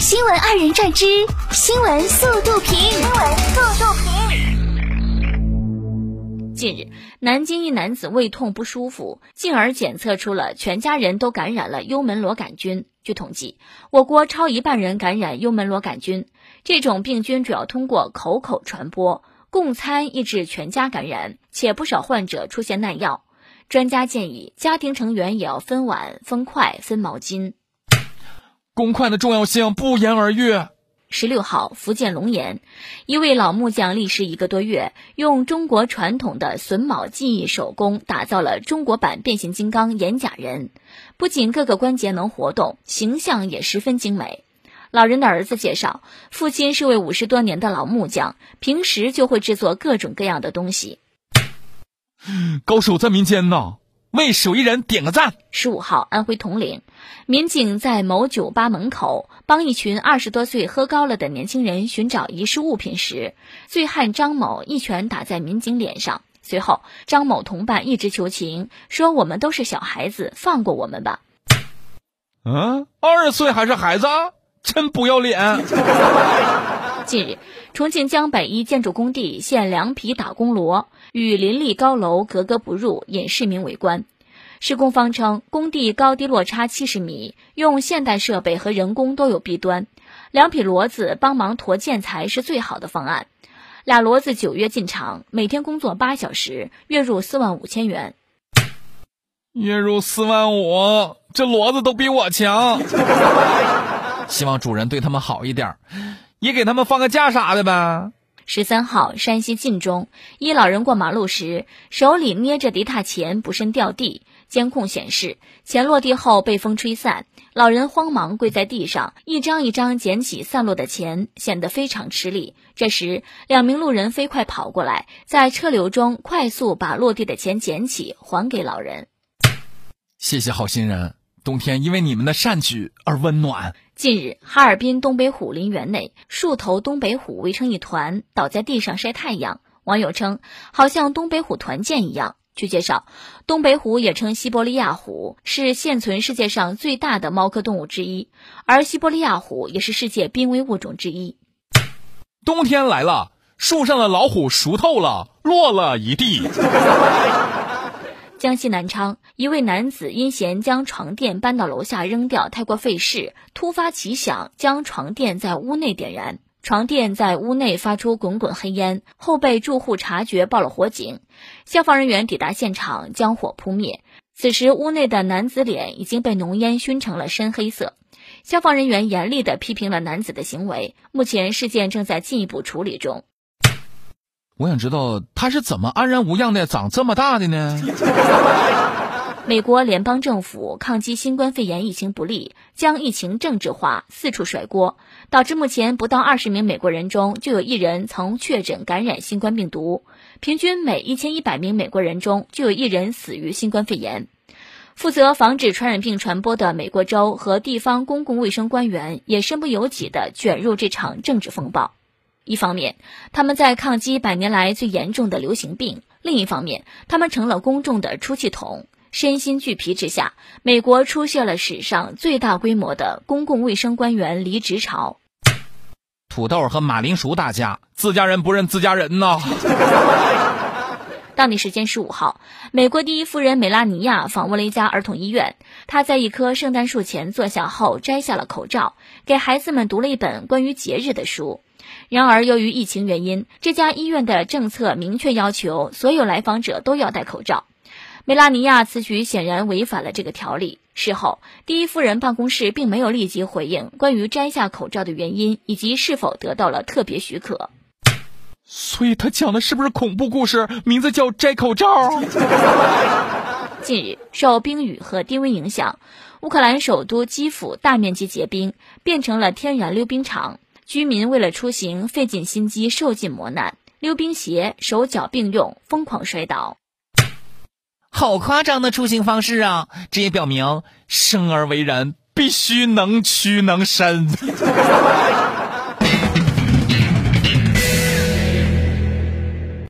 新闻二人转之新闻速度评。新闻速度评。近日，南京一男子胃痛不舒服，进而检测出了全家人都感染了幽门螺杆菌。据统计，我国超一半人感染幽门螺杆菌。这种病菌主要通过口口传播，共餐易致全家感染，且不少患者出现耐药。专家建议，家庭成员也要分碗、分筷、分毛巾。公筷的重要性不言而喻。十六号，福建龙岩，一位老木匠历时一个多月，用中国传统的榫卯技艺手工打造了中国版变形金刚眼甲人。不仅各个关节能活动，形象也十分精美。老人的儿子介绍，父亲是位五十多年的老木匠，平时就会制作各种各样的东西。高手在民间呐。为手艺人点个赞。十五号，安徽铜陵，民警在某酒吧门口帮一群二十多岁喝高了的年轻人寻找遗失物品时，醉汉张某一拳打在民警脸上。随后，张某同伴一直求情，说：“我们都是小孩子，放过我们吧。”嗯，二十岁还是孩子，真不要脸。近日，重庆江北一建筑工地现两匹打工骡，与林立高楼格格不入，引市民围观。施工方称，工地高低落差七十米，用现代设备和人工都有弊端。两匹骡子帮忙驮建材是最好的方案。俩骡子九月进厂，每天工作八小时，月入四万五千元。月入四万五，这骡子都比我强。希望主人对他们好一点。也给他们放个假啥的呗。十三号，山西晋中一老人过马路时，手里捏着的一沓钱不慎掉地，监控显示钱落地后被风吹散，老人慌忙跪在地上，一张一张捡起散落的钱，显得非常吃力。这时，两名路人飞快跑过来，在车流中快速把落地的钱捡起，还给老人。谢谢好心人。冬天因为你们的善举而温暖。近日，哈尔滨东北虎林园内，数头东北虎围成一团，倒在地上晒太阳。网友称，好像东北虎团建一样。据介绍，东北虎也称西伯利亚虎，是现存世界上最大的猫科动物之一，而西伯利亚虎也是世界濒危物种之一。冬天来了，树上的老虎熟透了，落了一地。江西南昌一位男子因嫌将床垫搬到楼下扔掉太过费事，突发奇想将床垫在屋内点燃，床垫在屋内发出滚滚黑烟，后被住户察觉报了火警，消防人员抵达现场将火扑灭。此时屋内的男子脸已经被浓烟熏成了深黑色，消防人员严厉地批评了男子的行为，目前事件正在进一步处理中。我想知道他是怎么安然无恙的长这么大的呢？美国联邦政府抗击新冠肺炎疫情不力，将疫情政治化，四处甩锅，导致目前不到二十名美国人中就有一人曾确诊感染新冠病毒，平均每一千一百名美国人中就有一人死于新冠肺炎。负责防止传染病传播的美国州和地方公共卫生官员也身不由己地卷入这场政治风暴。一方面，他们在抗击百年来最严重的流行病；另一方面，他们成了公众的出气筒。身心俱疲之下，美国出现了史上最大规模的公共卫生官员离职潮。土豆和马铃薯打架，自家人不认自家人呐！当地时间十五号，美国第一夫人梅拉尼亚访问了一家儿童医院。她在一棵圣诞树前坐下后，摘下了口罩，给孩子们读了一本关于节日的书。然而，由于疫情原因，这家医院的政策明确要求所有来访者都要戴口罩。梅拉尼亚此举显然违反了这个条例。事后，第一夫人办公室并没有立即回应关于摘下口罩的原因以及是否得到了特别许可。所以，他讲的是不是恐怖故事？名字叫《摘口罩》。近日，受冰雨和低温影响，乌克兰首都基辅大面积结冰，变成了天然溜冰场。居民为了出行费尽心机，受尽磨难，溜冰鞋手脚并用，疯狂摔倒。好夸张的出行方式啊！这也表明生而为人必须能屈能伸。